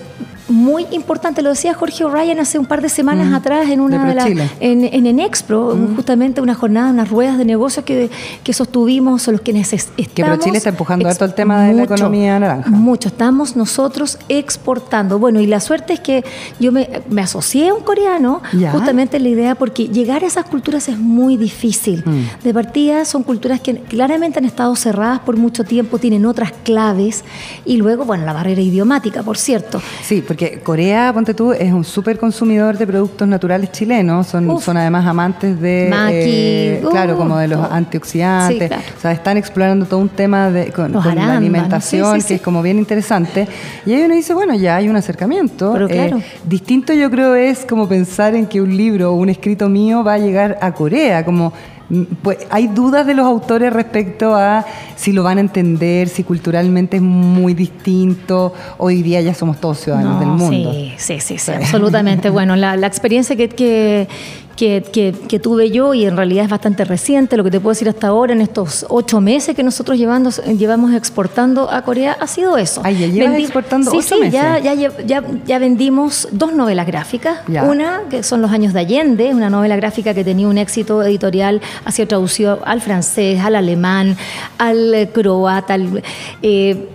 muy importante. Lo decía Jorge O'Ryan hace un par de semanas Mm. atrás en una De las en, en Enexpro, Mm. justamente una jornada, unas ruedas de negocios que, que sostuvimos, o los que estamos. Que ProChile está empujando harto el tema de la economía naranja. Mucho. Estamos nosotros exportando. Bueno, y la suerte es que yo me, me asocié a un coreano justamente en la idea porque llegar a esas culturas es muy difícil. Mm. De partida son culturas que claramente han estado cerradas por mucho tiempo, tienen otras claves y luego, bueno, la barrera idiomática, por cierto. Sí, porque Corea, ponte tú, es un súper consumidor de productos naturales chilenos. Son, Uf. son además amantes de. Eh, claro, uh, como de los antioxidantes. Sí, claro. O sea, están explorando todo un tema de, con, la alimentación sí, sí, que es como bien interesante. Y ahí uno dice, bueno, ya hay un acercamiento. Pero Eh, claro. distinto, yo creo, es como pensar en que un libro o un escrito mío va a llegar a Corea. Como. Mm, Pues hay dudas de los autores respecto a si lo van a entender, si culturalmente es muy distinto. Hoy día ya somos todos ciudadanos No, del mundo. Sí, sí, sí, sí, absolutamente. Bueno, la, la experiencia que, que, que, que- que tuve yo, y en realidad es bastante reciente, lo que te puedo decir hasta ahora, en estos ocho meses que nosotros llevando, llevamos exportando a Corea, ha sido eso. Ay, ya llevas exportando sí, ocho sí, meses. Ya, ya, lle- ya, ya vendimos dos novelas gráficas. Ya. Una, que son Los Años de Allende, una novela gráfica que tenía un éxito editorial, ha sido traducido al francés, al alemán, al croata, al... eh,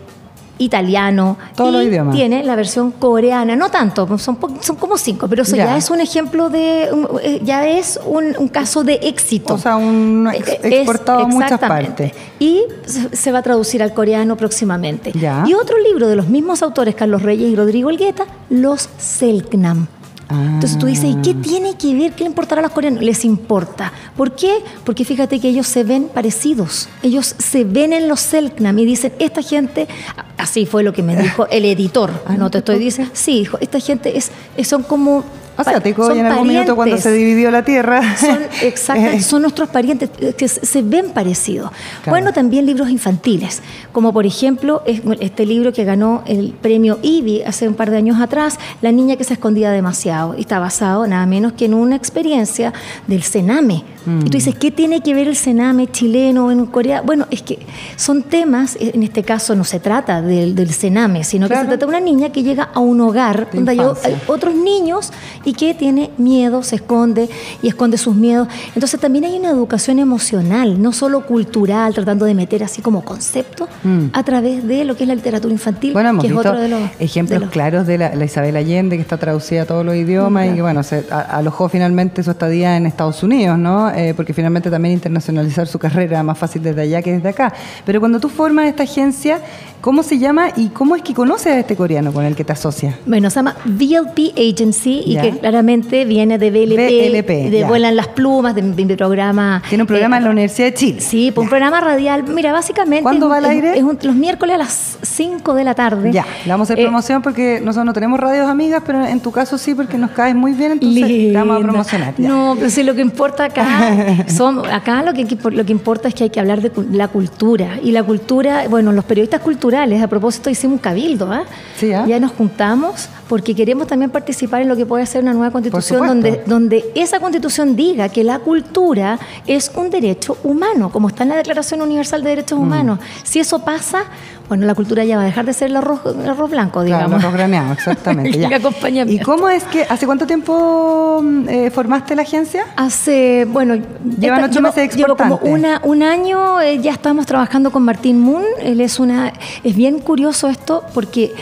italiano Todos los idiomas. tiene la versión coreana, no tanto, son, son como cinco, pero eso Ya. ya, es un ejemplo de, eh, ya es un, un caso de éxito. O sea, un ex- Eh, es- exportado a muchas partes. Y se se va a traducir al coreano próximamente. Ya. Y otro libro de los mismos autores, Carlos Reyes y Rodrigo Elgueta, Los Selknam. Ah. Entonces tú dices, ¿y qué tiene que ver? ¿Qué le importará a los coreanos? Les importa. ¿Por qué? Porque fíjate que ellos se ven parecidos. Ellos se ven en los Selknam y dicen, esta gente, así fue lo que me dijo el editor, Ah, no te estoy diciendo, sí, dijo, esta gente es, son como... Asiático, son y en algún minuto cuando parientes. se dividió la tierra. Son, exacto, Eh, son nuestros parientes eh, que se ven parecidos. Claro. Bueno, también libros infantiles, como por ejemplo es- este libro que ganó el premio IBI hace un par de años atrás, La niña que se escondía demasiado, y está basado nada menos que en una experiencia del Sename. Mm. Y tú dices, ¿qué tiene que ver el Sename chileno en Corea? Bueno, es que son temas, en este caso no se trata del, del Sename, sino que se trata de una niña que llega a un hogar De donde hay otros niños y que tiene miedo, se esconde y esconde sus miedos. Entonces también hay una educación emocional, no solo cultural, tratando de meter así como concepto Mm. a través de lo que es la literatura infantil, Bueno, hemos que es otro de los ejemplos de los- claros de la, la Isabel Allende, que está traducida a todos los idiomas y que, bueno, se a- alojó finalmente su estadía en Estados Unidos, ¿no? Eh, porque finalmente también internacionalizar su carrera más fácil desde allá que desde acá. Pero cuando tú formas esta agencia, ¿cómo se llama y cómo es que conoces a este coreano con el que te asocias? Bueno, se llama VLP Agency y Ya. que claramente viene de VLP, VLP, de ya. Vuelan las Plumas, de, mi programa. Tiene un programa eh, en la Universidad de Chile. Sí, pues un programa radial. Mira, básicamente. ¿Cuándo es va al aire? Es un- los miércoles a las 5 de la tarde. Ya, le vamos a hacer Eh, promoción porque nosotros no tenemos radios amigas, pero en tu caso sí, porque nos caes muy bien, entonces te vamos a promocionar. ya. No, pero sí, lo que importa acá, son, acá lo que, lo que importa es que hay que hablar de la cultura. Y la cultura, bueno, los periodistas culturales, a propósito, hicimos un cabildo, ¿ah? Sí, ¿ah? Ya nos juntamos porque queremos también participar en lo que puede ser una nueva constitución donde, donde esa constitución diga que la cultura es un derecho humano, como está en la Declaración Universal de Mm. Derechos Humanos. Si eso pasa, bueno, la cultura ya va a dejar de ser el arroz, el arroz blanco, Claro, digamos. los graneados, exactamente. ya. El. ¿Y cómo es que, hace cuánto tiempo mm, eh, formaste la agencia? Hace, bueno, Llevan ocho llevo- meses llevo como una, un año, eh, ya estamos trabajando con Martín Moon. Él es una, es bien curioso esto porque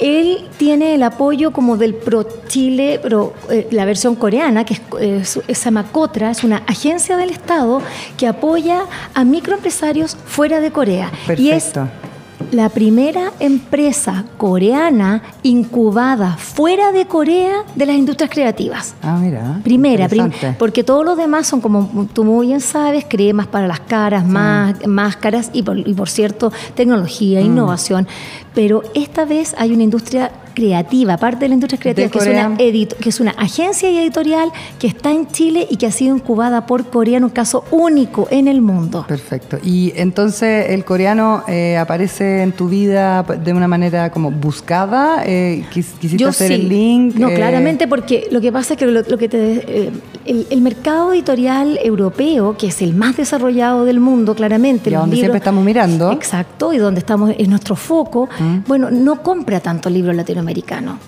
él tiene el apoyo como del Pro Chile, pero eh, la versión coreana, que es, llama Cotra, es una agencia del Estado que apoya a microempresarios fuera de Corea. Y es Perfecto. La primera empresa coreana incubada fuera de Corea de las industrias creativas. Ah, mira. Primera, prim- porque todos los demás son como tú muy bien sabes, cremas para las caras, más, máscaras y por, y por cierto, tecnología, Mm. innovación. Pero esta vez hay una industria creativa, parte de la industria creativa, que es, una que es una agencia editorial que está en Chile y que ha sido incubada por Corea en un caso único en el mundo. Perfecto. Y entonces el coreano eh, aparece en tu vida de una manera como buscada. Eh, quis- quisiste hacer el link. No, eh, claramente, porque lo que pasa es que lo, lo que te, eh, el, el mercado editorial europeo, que es el más desarrollado del mundo, claramente. Y donde libros- siempre estamos mirando. Exacto, y donde estamos en nuestro foco. Bueno, no compra tanto libros latinoamericanos,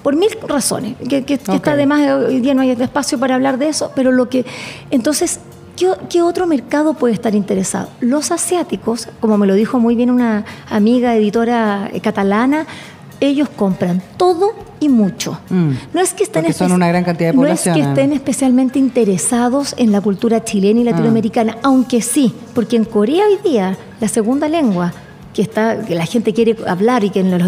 por mil razones, que, que- que Ok. está además, hoy día no hay espacio para hablar de eso, pero lo que... Entonces, ¿qué, otro mercado puede estar interesado? Los asiáticos, como me lo dijo muy bien una amiga editora eh, catalana, ellos compran todo y mucho. Mm. No es que estén son una gran cantidad de No es que estén especialmente interesados en la cultura chilena y latinoamericana, aunque sí, porque en Corea hoy día la segunda lengua que está que la gente quiere hablar y que los,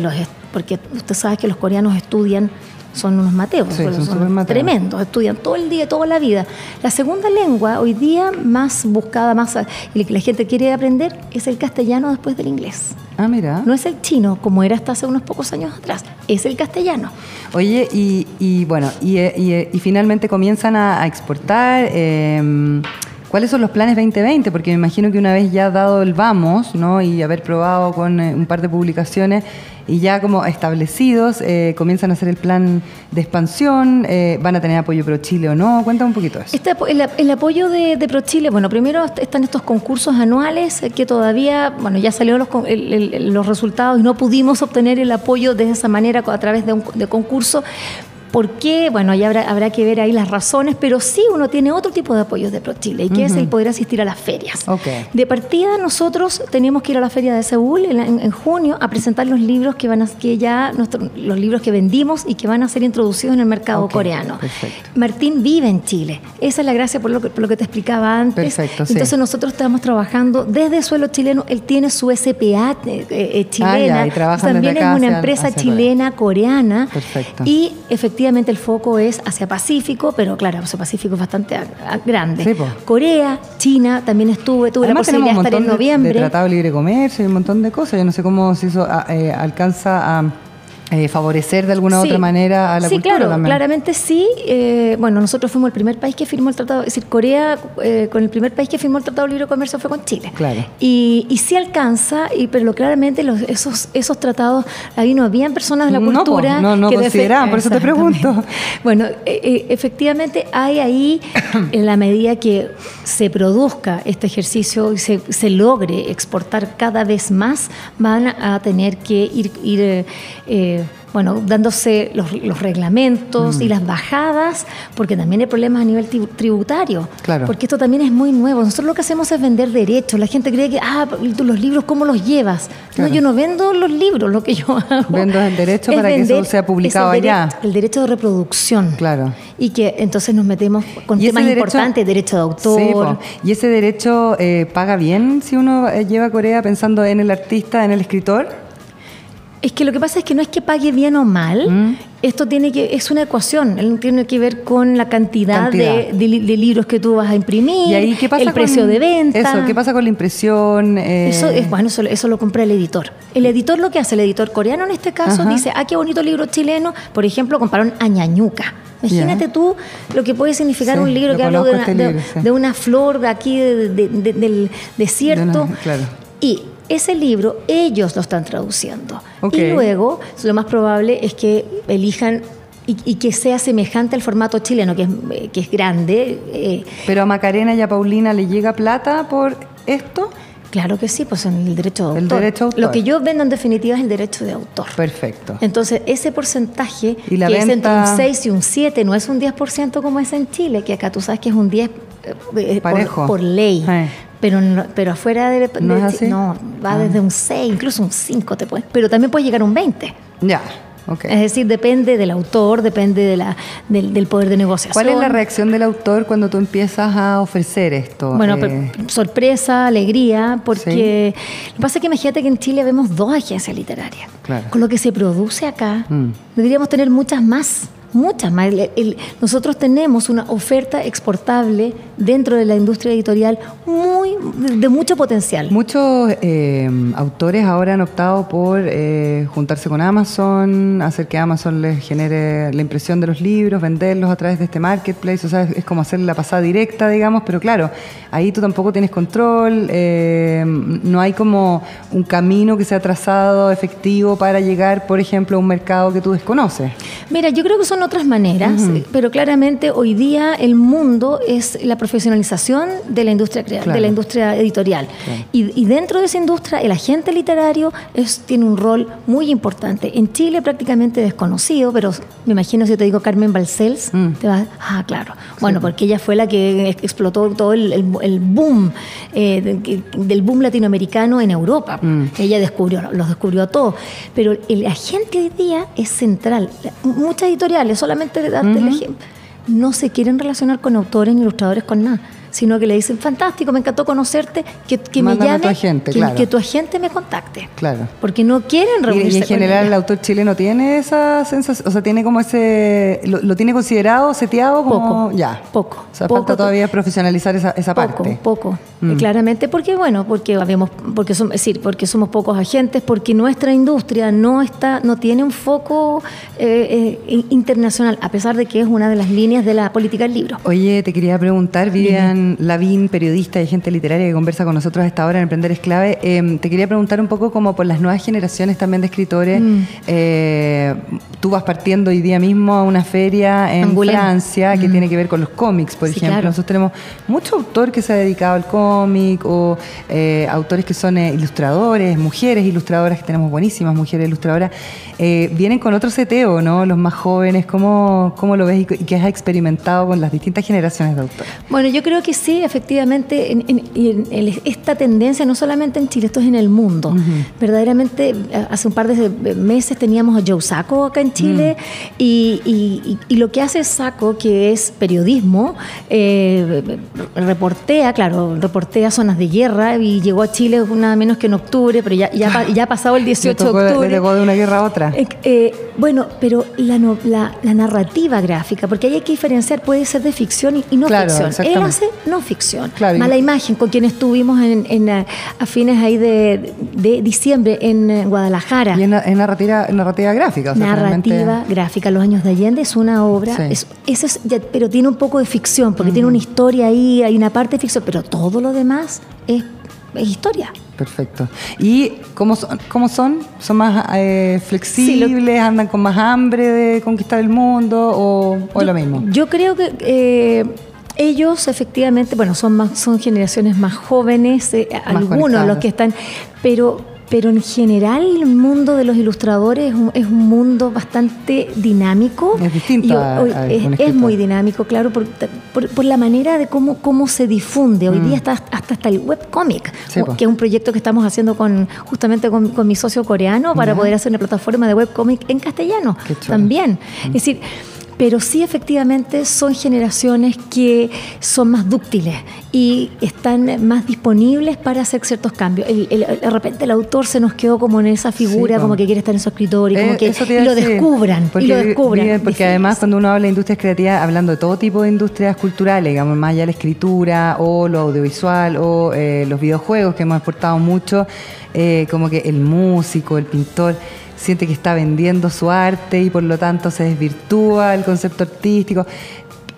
los- porque usted sabe que los coreanos estudian son unos mateos, Sí, son súper mateos. tremendos, estudian todo el día, toda la vida. La segunda lengua hoy día más buscada, más y que la gente quiere aprender es el castellano después del inglés. Ah, mira. No es el chino como era hasta hace unos pocos años atrás, es el castellano. Oye, y, y bueno, y, y, y finalmente comienzan a, a exportar. eh, ¿Cuáles son los planes 2020? Porque me imagino que una vez ya dado el vamos, ¿no? Y haber probado con eh, un par de publicaciones y ya como establecidos, eh, comienzan a hacer el plan de expansión, eh, van a tener apoyo pro Chile o no. Cuéntame un poquito eso. Este el, el apoyo de, de ProChile, bueno, primero est- están estos concursos anuales que todavía, bueno, ya salieron los, el- el- los resultados y no pudimos obtener el apoyo de esa manera a través de un concurso. ¿Por qué? Bueno, ya habrá, habrá que ver ahí las razones, pero sí uno tiene otro tipo de apoyos de ProChile y que es el poder asistir a las ferias. De partida nosotros tenemos que ir a la feria de Seúl en, junio a presentar los libros que van a, que ya nuestro- los libros que vendimos y que van a ser introducidos en el mercado coreano. perfecto. Martín vive en Chile. Esa es la gracia por lo que, por lo que te explicaba antes. Perfecto, sí. Entonces nosotros estamos trabajando desde suelo chileno. Él tiene su SPA eh, eh, chilena. Ah, ya, y También desde es acá una hacia- empresa hacia chilena coreana. Perfecto. Y efectivamente el foco es hacia Pacífico, pero claro, hacia Pacífico es bastante grande. Sí. Corea, China, también estuve, tuve Además la posibilidad de estar en montón de- noviembre. de, tratado de libre comercio y un montón de cosas. Yo no sé cómo eso ah, eh, alcanza a eh, favorecer de alguna u Sí. otra manera a la sí, cultura claro, también. claramente sí. Eh, bueno, nosotros fuimos el primer país que firmó el tratado, es decir, Corea eh, con el primer país que firmó el tratado de libre comercio fue con Chile. Claro. Y, y sí alcanza, y, pero claramente los, esos, esos tratados, ahí no habían personas de la cultura no, no que consideraban, por eso te pregunto. Bueno, eh, eh, efectivamente hay ahí, en la medida que se produzca este ejercicio y se, se logre exportar cada vez más, van a tener que ir, ir bueno, dándose los, los reglamentos Mm. y las bajadas, porque también hay problemas a nivel tri- tributario. Claro. Porque esto también es muy nuevo. Nosotros lo que hacemos es vender derechos. La gente cree que, ah, tú los libros, ¿cómo los llevas? Claro. No, yo no vendo los libros, lo que yo hago. Vendo el derecho es para que eso sea publicado el allá. El derecho de reproducción. Claro. Y que entonces nos metemos con temas derecho- importantes, derecho de autor. Sí, po. y ese derecho eh, paga bien si uno eh, lleva a Corea pensando en el artista, en el escritor. Es que lo que pasa es que no es que pague bien o mal. Mm. Esto tiene que es una ecuación, tiene que ver con la cantidad, Cantidad. De, de li- de libros que tú vas a imprimir, Y ahí, ¿qué pasa el con precio de venta. Eso, ¿qué pasa con la impresión? Eh, Eso es bueno, eso, eso lo compra el editor. El editor lo que hace, el editor coreano en este caso, Ajá. dice, ah, qué bonito libro chileno. Por ejemplo, compraron a Ñañuca. Imagínate tú lo que puede significar Sí, un libro que habla de conozco una, este de- una flor de aquí de- de- de- del desierto. Una- claro. Y ese libro ellos lo están traduciendo. Y luego, lo más probable es que elijan y, y que sea semejante al formato chileno, que es, eh, que es grande. eh, Pero a Macarena y a Paulina le llega plata por esto. Claro que sí, pues en el derecho de El autor. derecho de autor. Lo que yo vendo en definitiva es el derecho de autor. Perfecto. Entonces, ese porcentaje, Y la que es entre un 6 y un 7, no es un 10% como es en Chile, que acá tú sabes que es un 10 eh, eh, por, ley. Pero, no- pero afuera de, ¿No de- es así? no, va Ah. desde un 6, incluso un 5 te puede. Pero también puede llegar a un 20. Ya, ok. Es decir, depende del autor, depende de la, del, del poder de negociación. ¿Cuál es la reacción del autor cuando tú empiezas a ofrecer esto? Bueno, Eh, sorpresa, alegría, porque lo que pasa es que imagínate que en Chile vemos dos agencias literarias. Claro. Con lo que se produce acá, Mm. deberíamos tener muchas más. Muchas más. El- el- nosotros tenemos una oferta exportable dentro de la industria editorial muy de, mucho potencial. Muchos eh, autores ahora han optado por eh, juntarse con Amazon, hacer que Amazon les genere la impresión de los libros, venderlos a través de este marketplace. O sea, es, es como hacer la pasada directa, digamos, pero claro, ahí tú tampoco tienes control, eh, no hay como un camino que sea trazado efectivo para llegar, por ejemplo, a un mercado que tú desconoces. Mira, yo creo que son otras maneras, eh, pero claramente hoy día el mundo es la profesionalización de la industria Claro. de la industria editorial. Y, y dentro de esa industria, el agente literario es, tiene un rol muy importante. En Chile prácticamente desconocido, pero me imagino si te digo Carmen Balcells, Mm. te vas, ah, claro. Bueno, porque ella fue la que explotó todo el, el- el boom, eh, del boom latinoamericano en Europa. Mm. Ella descubrió, los descubrió a todos. Pero el agente hoy día es central. Muchas editoriales, solamente de darte el ejemplo, no se quieren relacionar con autores ni ilustradores con nada, sino que le dicen, fantástico, me encantó conocerte, que, que me llame, tu agente, que, claro. que tu agente me contacte. Claro. Porque no quieren reunirse y en general el autor chileno tiene esa sensación, o sea, tiene como ese, lo, lo tiene considerado, seteado como Poco, ya. poco, O sea, poco falta to- todavía profesionalizar esa, esa poco, parte. poco, Mm. Eh, claramente, porque bueno, porque habemos, porque somos, es decir, porque somos pocos agentes, porque nuestra industria no está, no tiene un foco eh, eh, internacional, a pesar de que es una de las líneas de la política del libro. Oye, te quería preguntar, Vivian Lavín, periodista y gente literaria que conversa con nosotros a esta hora en Emprender es Clave, eh, te quería preguntar un poco como por las nuevas generaciones también de escritores. Mm. Eh, tú vas partiendo hoy día mismo a una feria en. Francia que tiene que ver con los cómics, por Mm. Sí, ejemplo. claro. Nosotros tenemos mucho autor que se ha dedicado al cómic o eh, autores que son eh, ilustradores, mujeres ilustradoras, que tenemos buenísimas mujeres ilustradoras, vienen con otro seteo, ¿no? Los más jóvenes, ¿cómo, cómo lo ves y, y qué has experimentado con las distintas generaciones de autores? Bueno, yo creo que sí, efectivamente, en, esta tendencia no solamente en Chile, esto es en el mundo. Verdaderamente, hace un par de meses teníamos a Joe Sacco acá en Chile y, y- y- y lo que hace Sacco, que es periodismo, eh, reportea, claro, reportea zonas de guerra y llegó a Chile nada menos que en octubre, pero ya, ya, pa- ya ha pasado el 18 Le tocó- de le octubre. tocó de una guerra a otra. Eh, eh, bueno, pero la, la, la narrativa gráfica, porque ahí hay que diferenciar, puede ser de ficción y, no Claro, ficción. Él hace no ficción. Claro, y- Mala imagen, con quien estuvimos en, en, eh, a fines ahí de, de diciembre en eh, Guadalajara. Y es, na- es narrativa, narrativa gráfica. O sea, Narrativa realmente- gráfica, Los Años de Allende es una obra, Sí. es, eso es ya- pero tiene un poco de ficción, porque tiene una historia ahí, hay una parte de ficción, pero todo lo demás es, es historia. Perfecto. ¿Y cómo son? ¿Cómo son? ¿Son más eh, flexibles? ¿Andan con más hambre de conquistar el mundo? ¿O, o lo mismo? Yo creo que eh, ellos efectivamente, bueno, son más, son generaciones más jóvenes, eh, algunos los que están, pero pero en general el mundo de los ilustradores es un, es un mundo bastante dinámico. Es distinto Y a- hoy- a es, muy dinámico, claro, por, por- por la manera de cómo, cómo se difunde. Hoy día está hasta, hasta el webcomic, Mm. Sí, que es un proyecto que estamos haciendo con justamente con, con mi socio coreano para poder hacer una plataforma de webcomic en castellano también. Es decir, pero sí efectivamente son generaciones que son más dúctiles y están más disponibles para hacer ciertos cambios. El- el- de repente el autor se nos quedó como en esa figura, como que quiere estar en su escritorio, y como Eh, que y lo descubran, Porque, y lo descubran. bien, porque además cuando uno habla de industrias creativas, hablando de todo tipo de industrias culturales, digamos, más allá de la escritura o lo audiovisual o eh, los videojuegos que hemos exportado mucho, eh, como que el músico, el pintor siente que está vendiendo su arte y por lo tanto se desvirtúa el concepto artístico.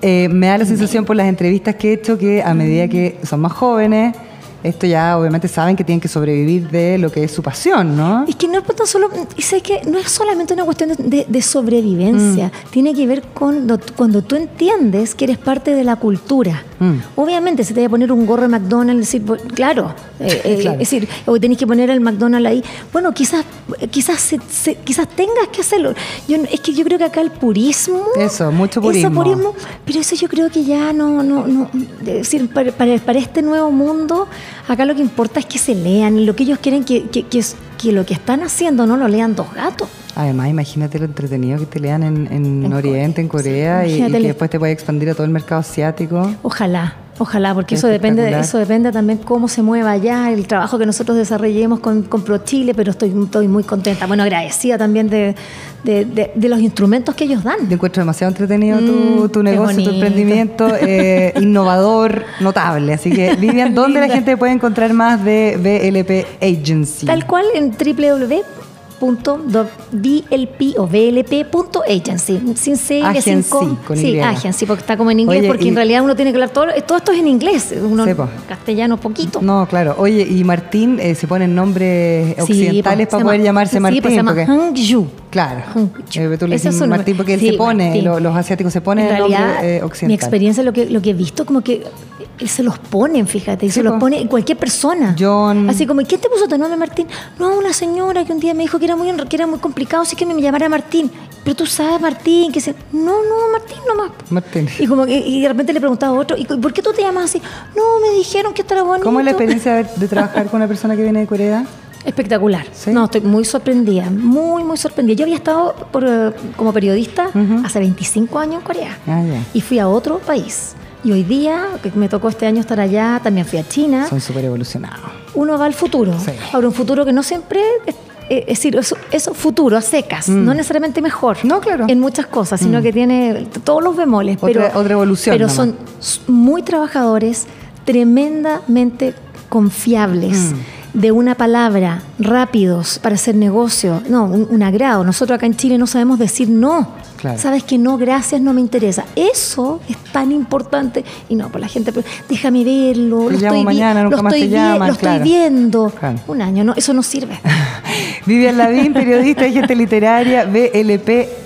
Eh, me da la sensación por las entrevistas que he hecho que a medida que son más jóvenes, esto ya obviamente saben que tienen que sobrevivir de lo que es su pasión, ¿no? Es que no es tan solo, y sé que no es solamente una cuestión de, de sobrevivencia, Mm. tiene que ver con do- cuando tú entiendes que eres parte de la cultura. Mm. Obviamente, si te voy a poner un gorro de McDonald's, decir, claro, eh, eh, Claro. es decir, o tenés que poner el McDonald's ahí. Bueno, quizás, quizás, se- se- quizás tengas que hacerlo. Yo, es que yo creo que acá el purismo. Eso, mucho ese purismo. purismo, pero eso yo creo que ya no, no, no. Es decir, para, para, para este nuevo mundo, acá lo que importa es que se lean. Lo que ellos quieren que, que, que, que lo que están haciendo no lo lean dos gatos. Además, imagínate lo entretenido que te lean en, en En Oriente, en Corea, sí. y- y, que después te puede expandir a todo el mercado asiático. Ojalá, ojalá, porque eso depende, eso depende también cómo se mueva allá, el trabajo que nosotros desarrollemos con, con ProChile, pero estoy, estoy muy contenta, bueno, agradecida también de, de- de- de los instrumentos que ellos dan. Te encuentro demasiado entretenido tu, Mm, tu negocio, tu emprendimiento, eh, innovador, notable. Así que, Vivian, ¿dónde la gente puede encontrar más de BLP Agency? Tal cual en www.blp o blp.agency, sin C y Agency, sin com. con Sí, agency, porque está como en inglés, Oye, porque y- en realidad uno tiene que hablar todo, todo esto es en inglés, uno Sí, po. castellano poquito. No, claro. Oye, y Martín, eh, se ponen nombres Sí, occidentales po, para poder llama- llamarse sí, Martín. pues se llama porque- Hangyu. Claro. Eh, tú le Ese dices es su Martín porque él Sí, se pone, Martín. los asiáticos se ponen en el nombre realidad, eh, mi occidental. experiencia, lo que, lo que he visto, como que él se los ponen, fíjate, y Sí, se los po. pone cualquier persona. John. Así como, ¿quién te puso tu nombre, Martín? No, una señora que un día me dijo que era muy, que era muy complicado, así que me llamara Martín. Pero tú sabes, Martín, que se... No, no, Martín nomás. Martín. Y como que y de repente le preguntaba a otro, ¿y por qué tú te llamas así? No, me dijeron que estará bonito. ¿Cómo es la experiencia de, de trabajar con una persona que viene de Corea? Espectacular. ¿Sí? No, estoy muy sorprendida, muy, muy sorprendida. Yo había estado por, eh, como periodista hace 25 años en Corea Ah, y fui a otro país. Y hoy día, que me tocó este año estar allá, también fui a China. Son súper evolucionados. Uno va al futuro. Sí. Ahora, un futuro que no siempre es, es decir, es, es futuro, a secas, no necesariamente mejor. Mm. No, claro. Mm. En muchas cosas, sino que tiene todos los bemoles. Otra- pero, otra evolución Pero nomás. son muy trabajadores, tremendamente confiables. Mm. De una palabra, rápidos para hacer negocio. No, un, un agrado. Nosotros acá en Chile no sabemos decir no. Claro. Sabes que no, gracias, no me interesa. Eso es tan importante. Y no, pues la gente, pero déjame verlo. Te lo llamo estoy mañana, nunca lo más estoy llaman, Lo estoy viendo. Claro. Un año, no, eso no sirve. Vivian Lavín, periodista y gente literaria,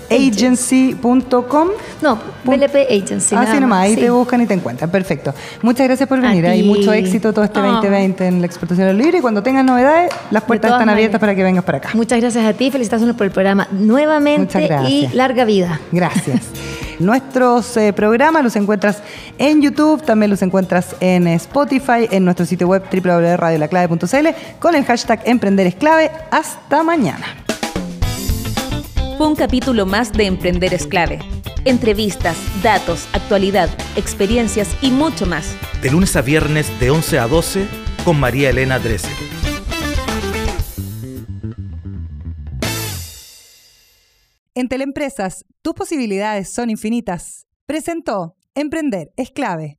blpagency.com. No, BLP Agency. Así nada nomás, más, ahí sí. te buscan y te encuentran. Perfecto. Muchas gracias por venir ¿eh? y ti. mucho éxito todo este Ah. 2020 en la exportación del libro. Y cuando tengas novedades, las puertas están abiertas para que vengas para acá. Muchas gracias a ti, felicitaciones por el programa nuevamente y larga vida. Gracias. Nuestros eh, programas los encuentras en YouTube, también los encuentras en Spotify, en nuestro sitio web www.radiolaclave.cl con el hashtag Emprender es clave. Hasta mañana. Fue un capítulo más de Emprender es clave. Entrevistas, datos, actualidad, experiencias y mucho más. De lunes a viernes de 11 a 12 con María Elena Drese. En Teleempresas, tus posibilidades son infinitas. Presentó Emprender es clave.